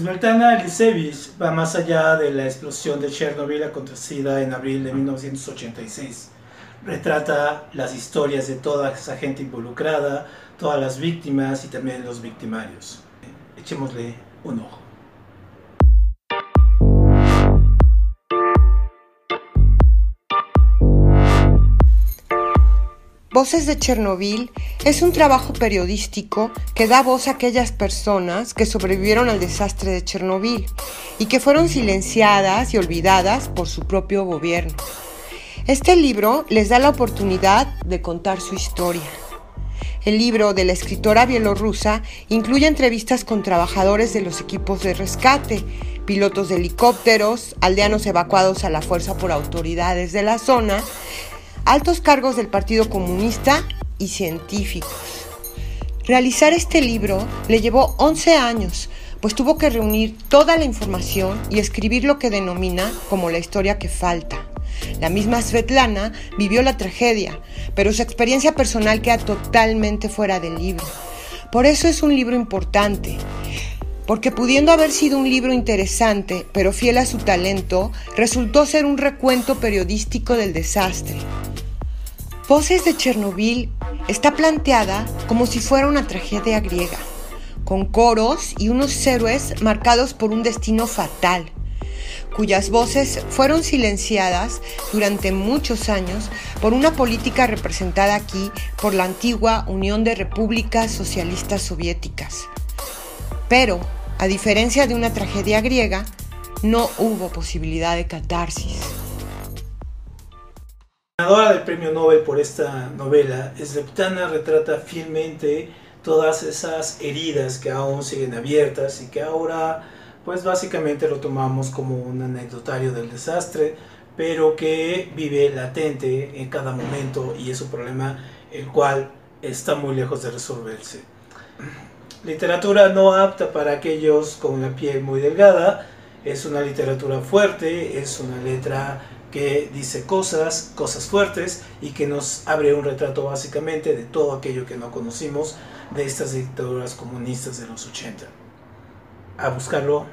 Smeltana Lisevich va más allá de la explosión de Chernobyl acontecida en abril de 1986. Retrata las historias de toda esa gente involucrada, todas las víctimas y también los victimarios. Echémosle un ojo. Voces de Chernobyl es un trabajo periodístico que da voz a aquellas personas que sobrevivieron al desastre de Chernobyl y que fueron silenciadas y olvidadas por su propio gobierno. Este libro les da la oportunidad de contar su historia. El libro de la escritora bielorrusa incluye entrevistas con trabajadores de los equipos de rescate, pilotos de helicópteros, aldeanos evacuados a la fuerza por autoridades de la zona, altos cargos del Partido Comunista y científicos. Realizar este libro le llevó 11 años, pues tuvo que reunir toda la información y escribir lo que denomina como la historia que falta. La misma Svetlana vivió la tragedia, pero su experiencia personal queda totalmente fuera del libro. Por eso es un libro importante, porque pudiendo haber sido un libro interesante, pero fiel a su talento, resultó ser un recuento periodístico del desastre. Voces de Chernobyl está planteada como si fuera una tragedia griega, con coros y unos héroes marcados por un destino fatal, cuyas voces fueron silenciadas durante muchos años por una política representada aquí por la antigua Unión de Repúblicas Socialistas Soviéticas. Pero, a diferencia de una tragedia griega, no hubo posibilidad de catarsis ganadora del premio Nobel por esta novela, Sleptana retrata fielmente todas esas heridas que aún siguen abiertas y que ahora pues básicamente lo tomamos como un anecdotario del desastre, pero que vive latente en cada momento y es un problema el cual está muy lejos de resolverse. Literatura no apta para aquellos con la piel muy delgada, es una literatura fuerte, es una letra que dice cosas, cosas fuertes y que nos abre un retrato básicamente de todo aquello que no conocimos de estas dictaduras comunistas de los 80. A buscarlo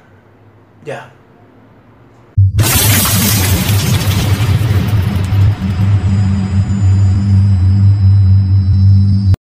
ya.